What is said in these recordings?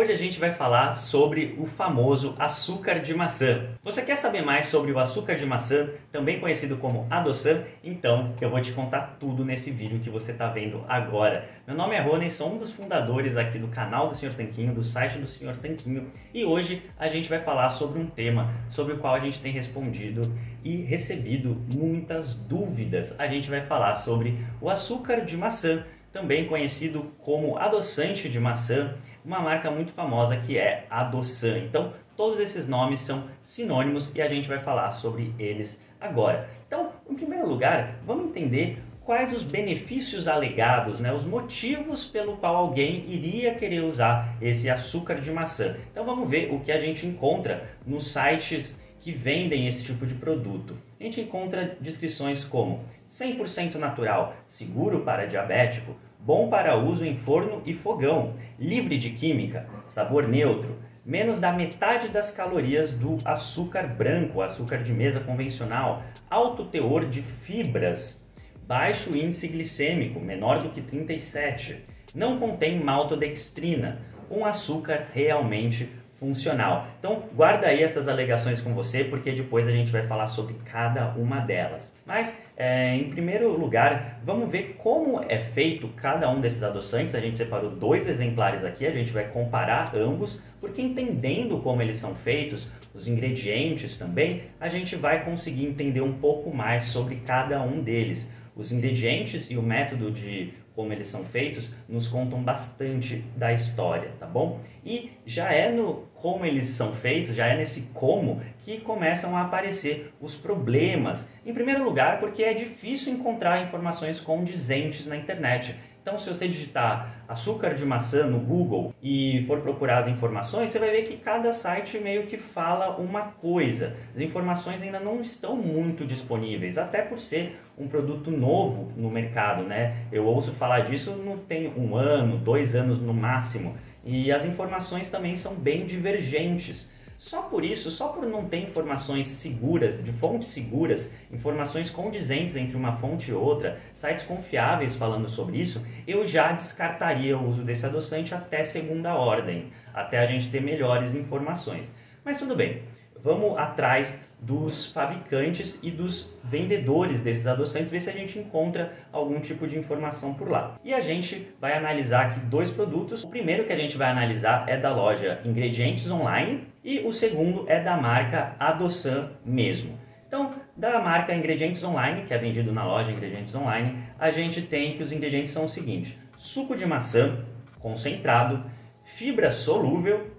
Hoje a gente vai falar sobre o famoso açúcar de maçã. Você quer saber mais sobre o açúcar de maçã, também conhecido como adoçan? Então eu vou te contar tudo nesse vídeo que você está vendo agora. Meu nome é Rony, sou um dos fundadores aqui do canal do Sr. Tanquinho, do site do Sr. Tanquinho, e hoje a gente vai falar sobre um tema sobre o qual a gente tem respondido e recebido muitas dúvidas. A gente vai falar sobre o açúcar de maçã também conhecido como adoçante de maçã, uma marca muito famosa que é Adoçan. Então, todos esses nomes são sinônimos e a gente vai falar sobre eles agora. Então, em primeiro lugar, vamos entender quais os benefícios alegados, né, os motivos pelo qual alguém iria querer usar esse açúcar de maçã. Então vamos ver o que a gente encontra nos sites que vendem esse tipo de produto. A gente encontra descrições como 100% natural, seguro para diabético, bom para uso em forno e fogão, livre de química, sabor neutro, menos da metade das calorias do açúcar branco, açúcar de mesa convencional, alto teor de fibras, baixo índice glicêmico, menor do que 37, não contém maltodextrina, um açúcar realmente funcional. Então, guarda aí essas alegações com você, porque depois a gente vai falar sobre cada uma delas. Mas, é, em primeiro lugar, vamos ver como é feito cada um desses adoçantes. A gente separou dois exemplares aqui, a gente vai comparar ambos, porque entendendo como eles são feitos, os ingredientes também, a gente vai conseguir entender um pouco mais sobre cada um deles. Os ingredientes e o método de como eles são feitos nos contam bastante da história, tá bom? E já é no como eles são feitos, já é nesse como que começam a aparecer os problemas. Em primeiro lugar, porque é difícil encontrar informações condizentes na internet. Então, se você digitar açúcar de maçã no Google e for procurar as informações, você vai ver que cada site meio que fala uma coisa. As informações ainda não estão muito disponíveis, até por ser um produto novo no mercado, né? Eu ouço falar disso não tem um ano, dois anos no máximo. E as informações também são bem divergentes. Só por isso, só por não ter informações seguras, de fontes seguras, informações condizentes entre uma fonte e outra, sites confiáveis falando sobre isso, eu já descartaria o uso desse adoçante até segunda ordem, até a gente ter melhores informações. Mas tudo bem, vamos atrás dos fabricantes e dos vendedores desses adoçantes, ver se a gente encontra algum tipo de informação por lá. E a gente vai analisar aqui dois produtos. O primeiro que a gente vai analisar é da loja Ingredientes Online e o segundo é da marca Adoçan mesmo. Então, da marca Ingredientes Online, que é vendido na loja Ingredientes Online, a gente tem que os ingredientes são o seguinte: suco de maçã concentrado, fibra solúvel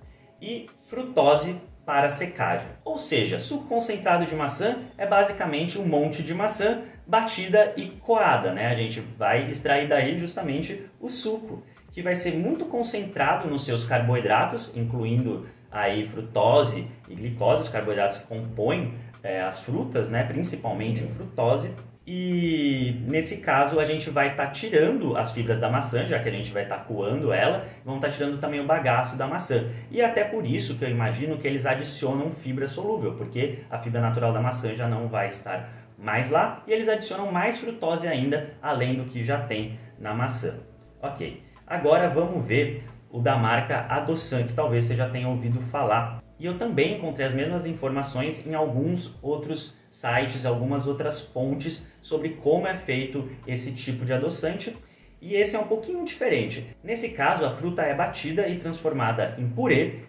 e frutose para secagem. Ou seja, suco concentrado de maçã é basicamente um monte de maçã batida e coada, né? A gente vai extrair daí justamente o suco, que vai ser muito concentrado nos seus carboidratos, incluindo aí frutose e glicose, os carboidratos que compõem é, as frutas, né? Principalmente frutose e nesse caso a gente vai estar tá tirando as fibras da maçã, já que a gente vai estar tá coando ela, vamos estar tá tirando também o bagaço da maçã. E até por isso que eu imagino que eles adicionam fibra solúvel, porque a fibra natural da maçã já não vai estar mais lá e eles adicionam mais frutose ainda, além do que já tem na maçã. Ok, agora vamos ver o da marca Adoçan, que talvez você já tenha ouvido falar e eu também encontrei as mesmas informações em alguns outros sites, algumas outras fontes sobre como é feito esse tipo de adoçante. E esse é um pouquinho diferente. Nesse caso, a fruta é batida e transformada em purê,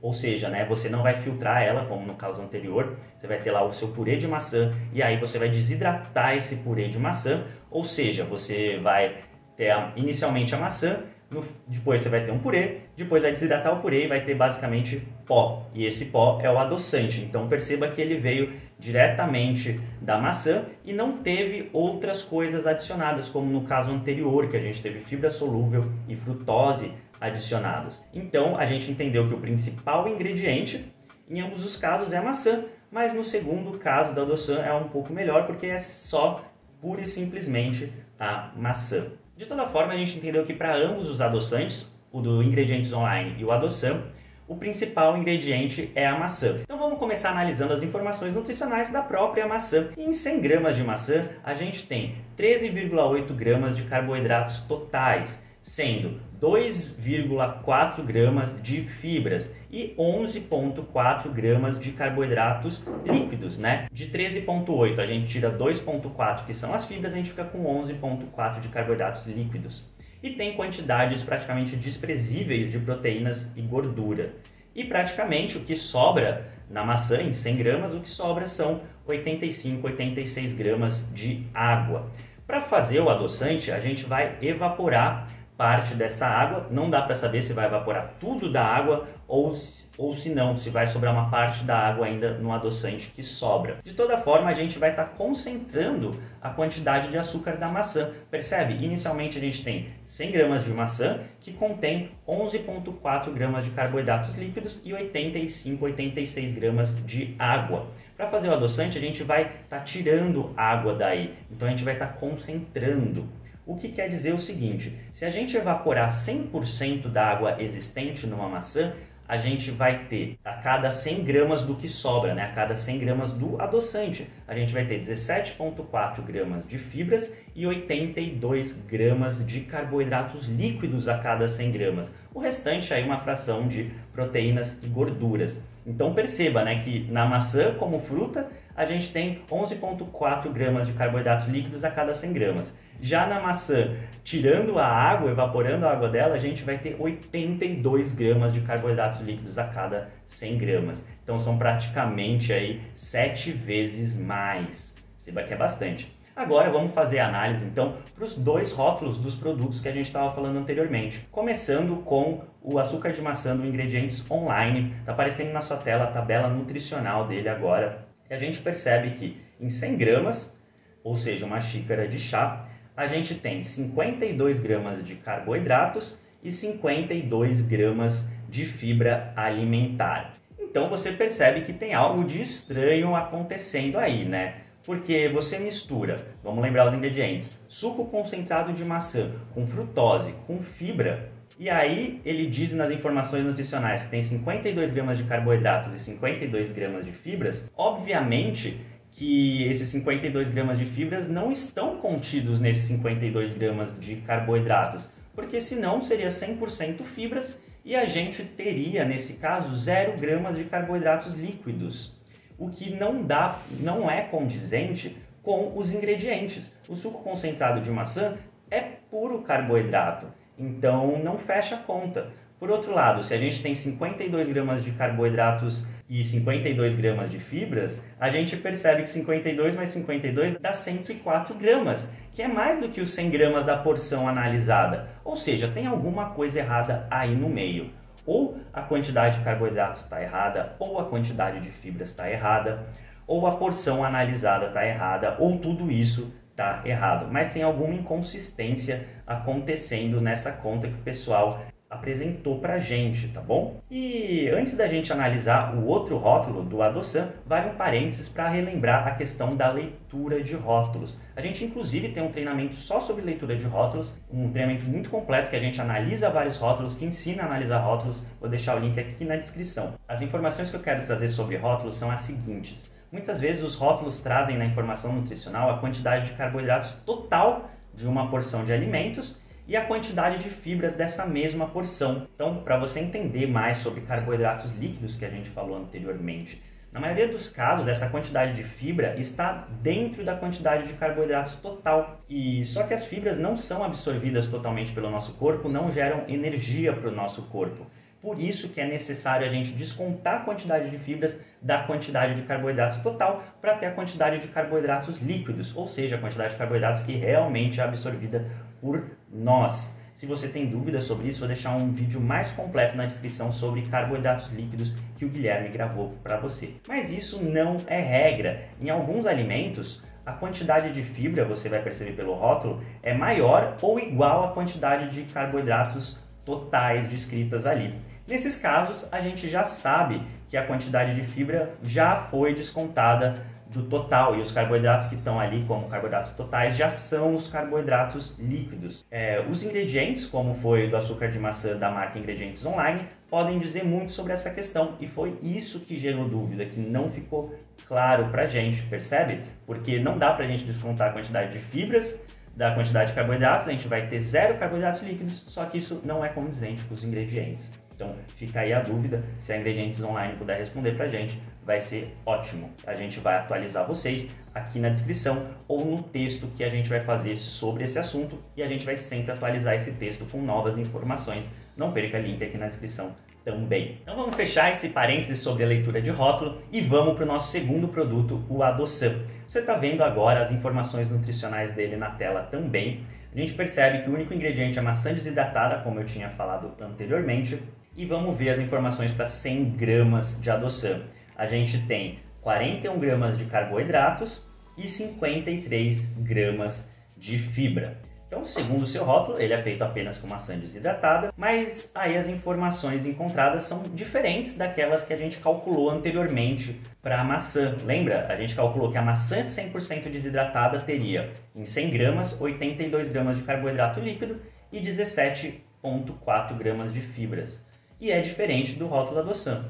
ou seja, né, você não vai filtrar ela, como no caso anterior, você vai ter lá o seu purê de maçã e aí você vai desidratar esse purê de maçã, ou seja, você vai ter inicialmente a maçã, no, depois você vai ter um purê, depois vai desidratar o purê e vai ter basicamente pó. E esse pó é o adoçante. Então perceba que ele veio diretamente da maçã e não teve outras coisas adicionadas, como no caso anterior, que a gente teve fibra solúvel e frutose adicionados. Então a gente entendeu que o principal ingrediente em ambos os casos é a maçã, mas no segundo caso da adoção é um pouco melhor porque é só pura e simplesmente a maçã. De toda forma, a gente entendeu que para ambos os adoçantes, o do Ingredientes Online e o Adoçam, o principal ingrediente é a maçã. Então vamos começar analisando as informações nutricionais da própria maçã. Em 100 gramas de maçã, a gente tem 13,8 gramas de carboidratos totais, sendo 2,4 gramas de fibras e 11,4 gramas de carboidratos líquidos, né? De 13,8 a gente tira 2,4 que são as fibras, a gente fica com 11,4 de carboidratos líquidos. E tem quantidades praticamente desprezíveis de proteínas e gordura. E praticamente o que sobra na maçã, em 100 gramas, o que sobra são 85, 86 gramas de água. Para fazer o adoçante, a gente vai evaporar parte dessa água. Não dá para saber se vai evaporar tudo da água ou, ou se não, se vai sobrar uma parte da água ainda no adoçante que sobra. De toda forma, a gente vai estar tá concentrando a quantidade de açúcar da maçã. Percebe? Inicialmente a gente tem 100 gramas de maçã que contém 11,4 gramas de carboidratos líquidos e 85, 86 gramas de água. Para fazer o adoçante, a gente vai estar tá tirando água daí, então a gente vai estar tá concentrando. O que quer dizer o seguinte: se a gente evaporar 100% da água existente numa maçã, a gente vai ter a cada 100 gramas do que sobra, né? a cada 100 gramas do adoçante, a gente vai ter 17,4 gramas de fibras e 82 gramas de carboidratos líquidos a cada 100 gramas. O restante aí uma fração de proteínas e gorduras. Então perceba né, que na maçã, como fruta, a gente tem 11,4 gramas de carboidratos líquidos a cada 100 gramas. Já na maçã, tirando a água, evaporando a água dela, a gente vai ter 82 gramas de carboidratos líquidos a cada 100 gramas. Então são praticamente aí 7 vezes mais. Perceba que é bastante. Agora vamos fazer a análise então para os dois rótulos dos produtos que a gente estava falando anteriormente. Começando com o açúcar de maçã do Ingredientes Online. Está aparecendo na sua tela a tabela nutricional dele agora. E a gente percebe que em 100 gramas, ou seja, uma xícara de chá, a gente tem 52 gramas de carboidratos e 52 gramas de fibra alimentar. Então você percebe que tem algo de estranho acontecendo aí, né? Porque você mistura, vamos lembrar os ingredientes, suco concentrado de maçã com frutose, com fibra, e aí ele diz nas informações nutricionais que tem 52 gramas de carboidratos e 52 gramas de fibras. Obviamente que esses 52 gramas de fibras não estão contidos nesses 52 gramas de carboidratos, porque senão seria 100% fibras e a gente teria, nesse caso, 0 gramas de carboidratos líquidos o que não dá, não é condizente com os ingredientes. O suco concentrado de maçã é puro carboidrato, então não fecha a conta. Por outro lado, se a gente tem 52 gramas de carboidratos e 52 gramas de fibras, a gente percebe que 52 mais 52 dá 104 gramas, que é mais do que os 100 gramas da porção analisada. Ou seja, tem alguma coisa errada aí no meio. Ou a quantidade de carboidratos está errada, ou a quantidade de fibras está errada, ou a porção analisada está errada, ou tudo isso está errado. Mas tem alguma inconsistência acontecendo nessa conta que o pessoal apresentou para gente, tá bom? E antes da gente analisar o outro rótulo do Adoçan, vale um parênteses para relembrar a questão da leitura de rótulos. A gente inclusive tem um treinamento só sobre leitura de rótulos, um treinamento muito completo que a gente analisa vários rótulos, que ensina a analisar rótulos. Vou deixar o link aqui na descrição. As informações que eu quero trazer sobre rótulos são as seguintes. Muitas vezes os rótulos trazem na informação nutricional a quantidade de carboidratos total de uma porção de alimentos e a quantidade de fibras dessa mesma porção. Então, para você entender mais sobre carboidratos líquidos que a gente falou anteriormente, na maioria dos casos, essa quantidade de fibra está dentro da quantidade de carboidratos total. E só que as fibras não são absorvidas totalmente pelo nosso corpo, não geram energia para o nosso corpo. Por isso que é necessário a gente descontar a quantidade de fibras da quantidade de carboidratos total para ter a quantidade de carboidratos líquidos, ou seja, a quantidade de carboidratos que realmente é absorvida por nós. Se você tem dúvidas sobre isso, vou deixar um vídeo mais completo na descrição sobre carboidratos líquidos que o Guilherme gravou para você. Mas isso não é regra. Em alguns alimentos, a quantidade de fibra, você vai perceber pelo rótulo, é maior ou igual à quantidade de carboidratos totais descritas ali. Nesses casos, a gente já sabe que a quantidade de fibra já foi descontada do total e os carboidratos que estão ali como carboidratos totais já são os carboidratos líquidos. É, os ingredientes, como foi do açúcar de maçã da marca Ingredientes Online, podem dizer muito sobre essa questão e foi isso que gerou dúvida, que não ficou claro para gente, percebe? Porque não dá para gente descontar a quantidade de fibras da quantidade de carboidratos, a gente vai ter zero carboidratos líquidos, só que isso não é condizente com os ingredientes. Então fica aí a dúvida, se a Ingredientes Online puder responder pra gente, vai ser ótimo. A gente vai atualizar vocês aqui na descrição ou no texto que a gente vai fazer sobre esse assunto e a gente vai sempre atualizar esse texto com novas informações. Não perca link aqui na descrição também. Então vamos fechar esse parênteses sobre a leitura de rótulo e vamos para o nosso segundo produto, o Adoçam. Você está vendo agora as informações nutricionais dele na tela também. A gente percebe que o único ingrediente é maçã desidratada, como eu tinha falado anteriormente, e vamos ver as informações para 100 gramas de adoçam. A gente tem 41 gramas de carboidratos e 53 gramas de fibra. Então, segundo o seu rótulo, ele é feito apenas com maçã desidratada, mas aí as informações encontradas são diferentes daquelas que a gente calculou anteriormente para a maçã. Lembra? A gente calculou que a maçã 100% desidratada teria em 100 gramas 82 gramas de carboidrato líquido e 17,4 gramas de fibras e é diferente do rótulo da adoção.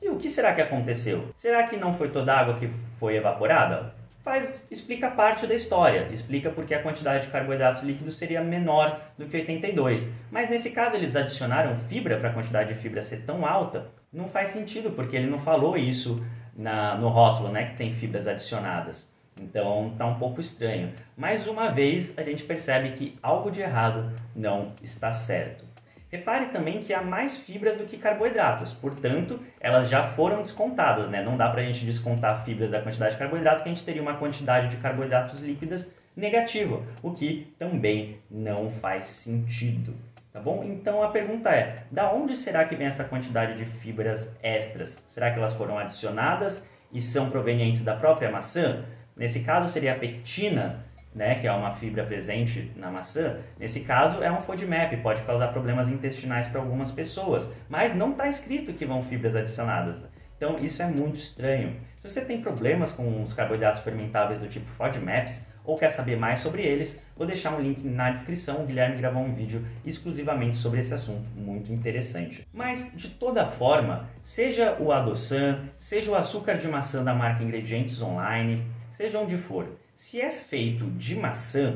E o que será que aconteceu? Será que não foi toda a água que foi evaporada? Faz, explica parte da história, explica porque a quantidade de carboidratos líquidos seria menor do que 82. Mas nesse caso eles adicionaram fibra para a quantidade de fibra ser tão alta, não faz sentido, porque ele não falou isso na, no rótulo, né, que tem fibras adicionadas. Então está um pouco estranho. Mais uma vez a gente percebe que algo de errado não está certo. Repare também que há mais fibras do que carboidratos, portanto, elas já foram descontadas, né? Não dá para a gente descontar fibras da quantidade de carboidratos, que a gente teria uma quantidade de carboidratos líquidas negativa, o que também não faz sentido. Tá bom? Então a pergunta é: da onde será que vem essa quantidade de fibras extras? Será que elas foram adicionadas e são provenientes da própria maçã? Nesse caso seria a pectina, né, que é uma fibra presente na maçã, nesse caso é um FODMAP, pode causar problemas intestinais para algumas pessoas, mas não está escrito que vão fibras adicionadas. Então isso é muito estranho. Se você tem problemas com os carboidratos fermentáveis do tipo FODMAPs ou quer saber mais sobre eles, vou deixar um link na descrição. O Guilherme gravou um vídeo exclusivamente sobre esse assunto, muito interessante. Mas de toda forma, seja o adoçam, seja o açúcar de maçã da marca Ingredientes Online, seja onde for, se é feito de maçã,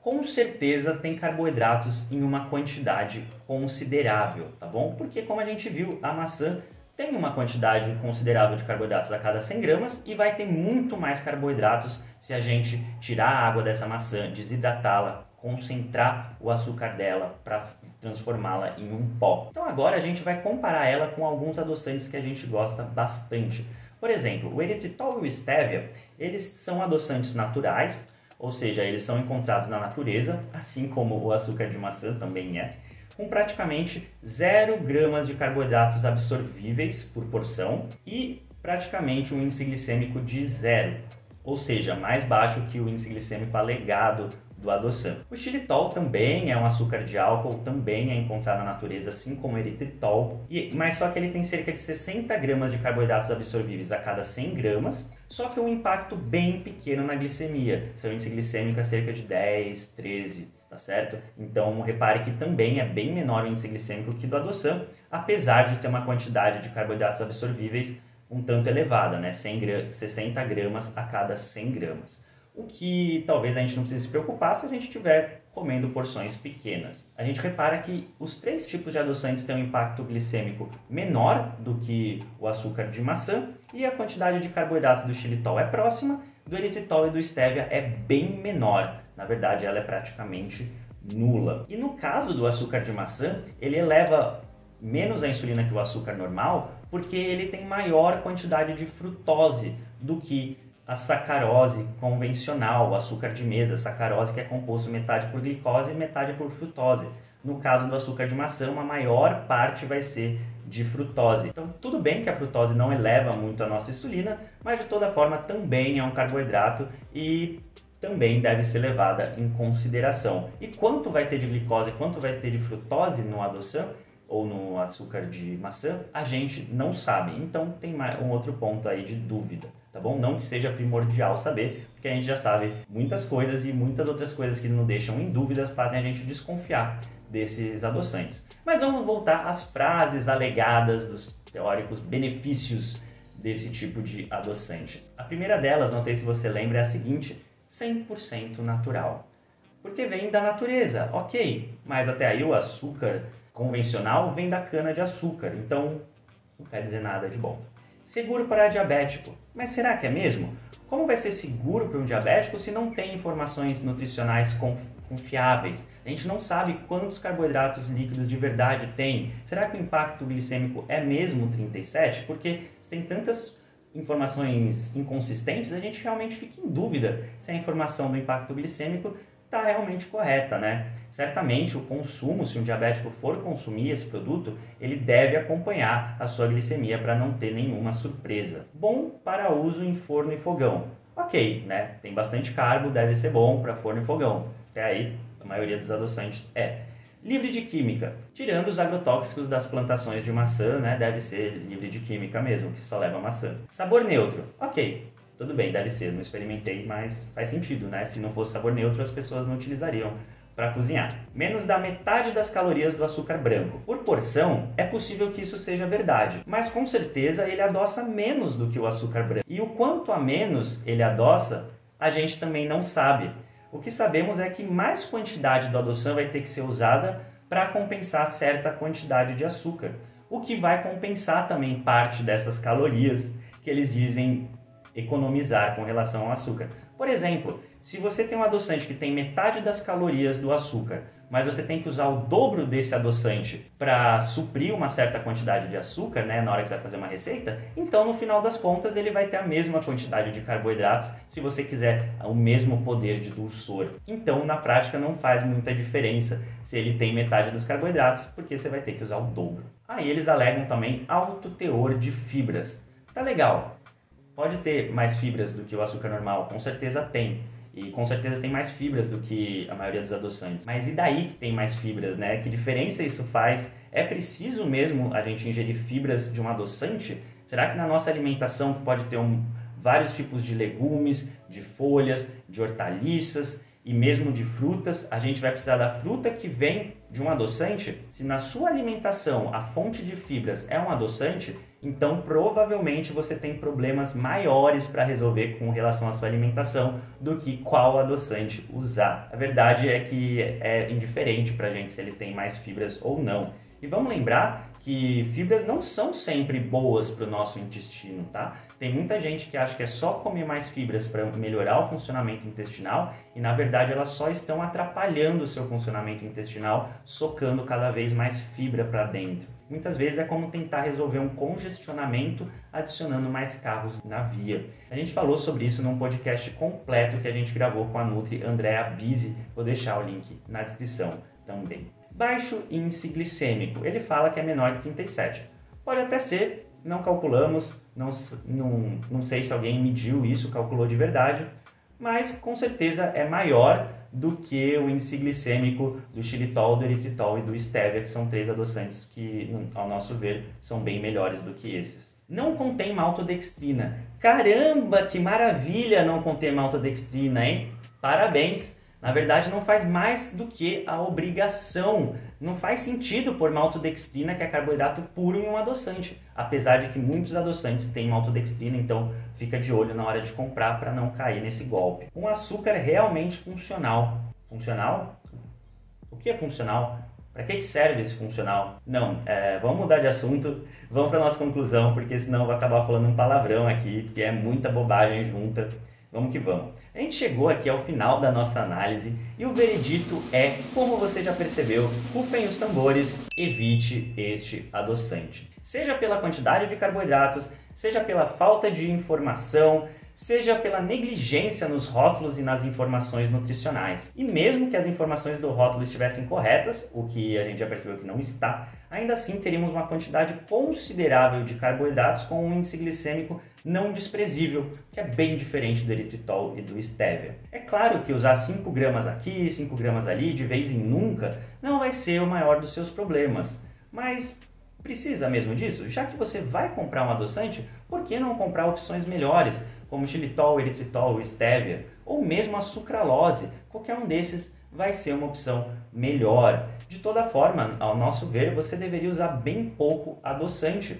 com certeza tem carboidratos em uma quantidade considerável, tá bom? Porque como a gente viu, a maçã tem uma quantidade considerável de carboidratos a cada 100 gramas e vai ter muito mais carboidratos se a gente tirar a água dessa maçã, desidratá-la, concentrar o açúcar dela para transformá-la em um pó. Então agora a gente vai comparar ela com alguns adoçantes que a gente gosta bastante. Por exemplo, o eritritol e o stevia, eles são adoçantes naturais, ou seja, eles são encontrados na natureza, assim como o açúcar de maçã também é, com praticamente 0 gramas de carboidratos absorvíveis por porção e praticamente um índice glicêmico de zero, ou seja, mais baixo que o índice glicêmico alegado do. O xilitol também é um açúcar de álcool, também é encontrado na natureza, assim como o eritritol, e, mas só que ele tem cerca de 60 gramas de carboidratos absorvíveis a cada 100 gramas, só que um impacto bem pequeno na glicemia. Seu índice glicêmico é cerca de 10, 13, tá certo? Então repare que também é bem menor o índice glicêmico que do adoçam, apesar de ter uma quantidade de carboidratos absorvíveis um tanto elevada, né? 100 gra 60 gramas a cada 100 gramas o que talvez a gente não precise se preocupar se a gente estiver comendo porções pequenas. A gente repara que os três tipos de adoçantes têm um impacto glicêmico menor do que o açúcar de maçã e a quantidade de carboidratos do xilitol é próxima, do eritritol e do stevia é bem menor. Na verdade, ela é praticamente nula. E no caso do açúcar de maçã, ele eleva menos a insulina que o açúcar normal, porque ele tem maior quantidade de frutose do que a sacarose convencional, o açúcar de mesa, sacarose que é composto metade por glicose e metade por frutose. No caso do açúcar de maçã, uma maior parte vai ser de frutose. Então, tudo bem que a frutose não eleva muito a nossa insulina, mas de toda forma também é um carboidrato e também deve ser levada em consideração. E quanto vai ter de glicose, quanto vai ter de frutose no adoção ou no açúcar de maçã, a gente não sabe. Então, tem um outro ponto aí de dúvida tá bom? Não que seja primordial saber, porque a gente já sabe muitas coisas e muitas outras coisas que nos deixam em dúvida fazem a gente desconfiar desses adoçantes. Mas vamos voltar às frases alegadas dos teóricos benefícios desse tipo de adoçante. A primeira delas, não sei se você lembra, é a seguinte: 100% natural. porque vem da natureza, ok, mas até aí o açúcar convencional vem da cana de açúcar, então não quer dizer nada de bom. Seguro para diabético, mas será que é mesmo? Como vai ser seguro para um diabético se não tem informações nutricionais confiáveis? A gente não sabe quantos carboidratos líquidos de verdade tem. Será que o impacto glicêmico é mesmo 37? Porque se tem tantas informações inconsistentes, a gente realmente fica em dúvida se a informação do impacto glicêmico está realmente correta, né? Certamente o consumo, se um diabético for consumir esse produto, ele deve acompanhar a sua glicemia para não ter nenhuma surpresa. Bom para uso em forno e fogão. Ok, né? Tem bastante carbo, deve ser bom para forno e fogão. Até aí, a maioria dos adoçantes é. Livre de química. Tirando os agrotóxicos das plantações de maçã, né? Deve ser livre de química mesmo, que só leva maçã. Sabor neutro. Ok, tudo bem, deve ser, não experimentei, mas faz sentido, né? Se não fosse sabor neutro, as pessoas não utilizariam para cozinhar. Menos da metade das calorias do açúcar branco. Por porção, é possível que isso seja verdade, mas com certeza ele adoça menos do que o açúcar branco. E o quanto a menos ele adoça, a gente também não sabe. O que sabemos é que mais quantidade do adoçante vai ter que ser usada para compensar certa quantidade de açúcar, o que vai compensar também parte dessas calorias que eles dizem economizar com relação ao açúcar. Por exemplo, se você tem um adoçante que tem metade das calorias do açúcar, mas você tem que usar o dobro desse adoçante para suprir uma certa quantidade de açúcar, né, na hora que você vai fazer uma receita, então no final das contas ele vai ter a mesma quantidade de carboidratos se você quiser o mesmo poder de dulçor. Então, na prática não faz muita diferença se ele tem metade dos carboidratos, porque você vai ter que usar o dobro. Aí eles alegam também alto teor de fibras. Tá legal, Pode ter mais fibras do que o açúcar normal, com certeza tem. E com certeza tem mais fibras do que a maioria dos adoçantes. Mas e daí que tem mais fibras, né? Que diferença isso faz? É preciso mesmo a gente ingerir fibras de um adoçante? Será que na nossa alimentação, que pode ter um, vários tipos de legumes, de folhas, de hortaliças e mesmo de frutas, a gente vai precisar da fruta que vem de um adoçante? Se na sua alimentação a fonte de fibras é um adoçante, então provavelmente você tem problemas maiores para resolver com relação à sua alimentação do que qual adoçante usar. A verdade é que é indiferente para a gente se ele tem mais fibras ou não. E vamos lembrar que fibras não são sempre boas para o nosso intestino, tá? Tem muita gente que acha que é só comer mais fibras para melhorar o funcionamento intestinal e na verdade elas só estão atrapalhando o seu funcionamento intestinal, socando cada vez mais fibra para dentro. Muitas vezes é como tentar resolver um congestionamento adicionando mais carros na via. A gente falou sobre isso num podcast completo que a gente gravou com a Nutri Andrea Bisi. Vou deixar o link na descrição também. Baixo índice glicêmico, ele fala que é menor que 37. Pode até ser, não calculamos, não, não, não sei se alguém mediu isso, calculou de verdade, mas com certeza é maior do que o índice glicêmico do xilitol, do eritritol e do stevia, que são três adoçantes que, ao nosso ver, são bem melhores do que esses. Não contém maltodextrina. Caramba, que maravilha não conter maltodextrina, hein? Parabéns! Na verdade não faz mais do que a obrigação. Não faz sentido pôr maltodextrina, que é carboidrato puro, em um adoçante. Apesar de que muitos adoçantes têm maltodextrina, então fica de olho na hora de comprar para não cair nesse golpe. Um açúcar realmente funcional. Funcional? O que é funcional? Para que serve esse funcional? Não, é, vamos mudar de assunto, vamos para nossa conclusão, porque senão eu vou acabar falando um palavrão aqui, porque é muita bobagem junta. Vamos que vamos. A gente chegou aqui ao final da nossa análise e o veredito é, como você já percebeu, rufem os tambores, evite este adoçante. Seja pela quantidade de carboidratos, seja pela falta de informação, seja pela negligência nos rótulos e nas informações nutricionais. E mesmo que as informações do rótulo estivessem corretas, o que a gente já percebeu que não está, ainda assim teríamos uma quantidade considerável de carboidratos com um índice glicêmico não desprezível, que é bem diferente do eritritol e do stevia. É claro que usar 5 gramas aqui, 5 gramas ali, de vez em nunca, não vai ser o maior dos seus problemas, mas Precisa mesmo disso? Já que você vai comprar um adoçante, por que não comprar opções melhores, como xilitol, eritritol, stevia, ou mesmo a sucralose? Qualquer um desses vai ser uma opção melhor. De toda forma, ao nosso ver, você deveria usar bem pouco adoçante.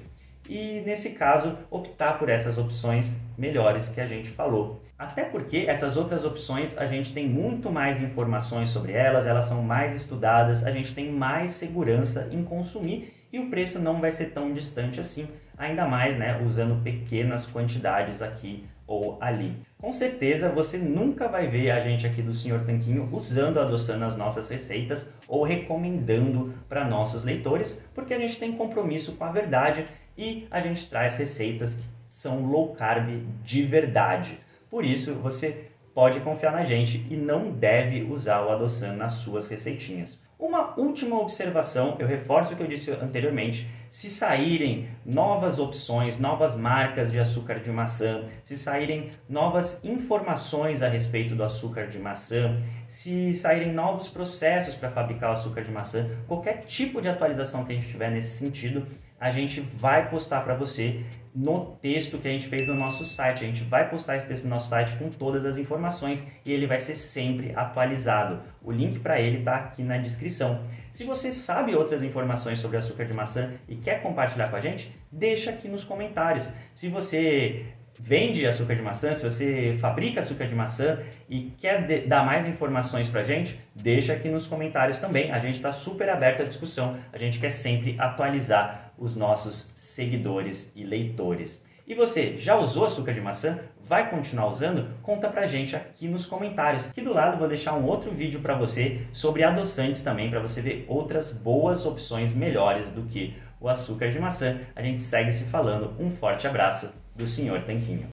e, nesse caso, optar por essas opções melhores que a gente falou. Até porque essas outras opções a gente tem muito mais informações sobre elas, elas são mais estudadas, a gente tem mais segurança em consumir e o preço não vai ser tão distante assim, ainda mais né, usando pequenas quantidades aqui ou ali. Com certeza você nunca vai ver a gente aqui do Senhor Tanquinho usando, adoçando as nossas receitas ou recomendando para nossos leitores, porque a gente tem compromisso com a verdade e a gente traz receitas que são low carb de verdade. Por isso, você pode confiar na gente e não deve usar o adoçan nas suas receitinhas. Uma última observação, eu reforço o que eu disse anteriormente, se saírem novas opções, novas marcas de açúcar de maçã, se saírem novas informações a respeito do açúcar de maçã, se saírem novos processos para fabricar o açúcar de maçã, qualquer tipo de atualização que a gente tiver nesse sentido, a gente vai postar para você no texto que a gente fez no nosso site. A gente vai postar esse texto no nosso site com todas as informações e ele vai ser sempre atualizado. O link para ele está aqui na descrição. Se você sabe outras informações sobre açúcar de maçã e quer compartilhar com a gente, deixa aqui nos comentários. Se você vende açúcar de maçã, se você fabrica açúcar de maçã e quer dar mais informações para a gente, deixa aqui nos comentários também. A gente está super aberto à discussão, a gente quer sempre atualizar os nossos seguidores e leitores. E você, já usou açúcar de maçã? Vai continuar usando? Conta pra gente aqui nos comentários. Aqui do lado vou deixar um outro vídeo para você sobre adoçantes também, para você ver outras boas opções melhores do que o açúcar de maçã. A gente segue se falando. Um forte abraço do Senhor Tanquinho.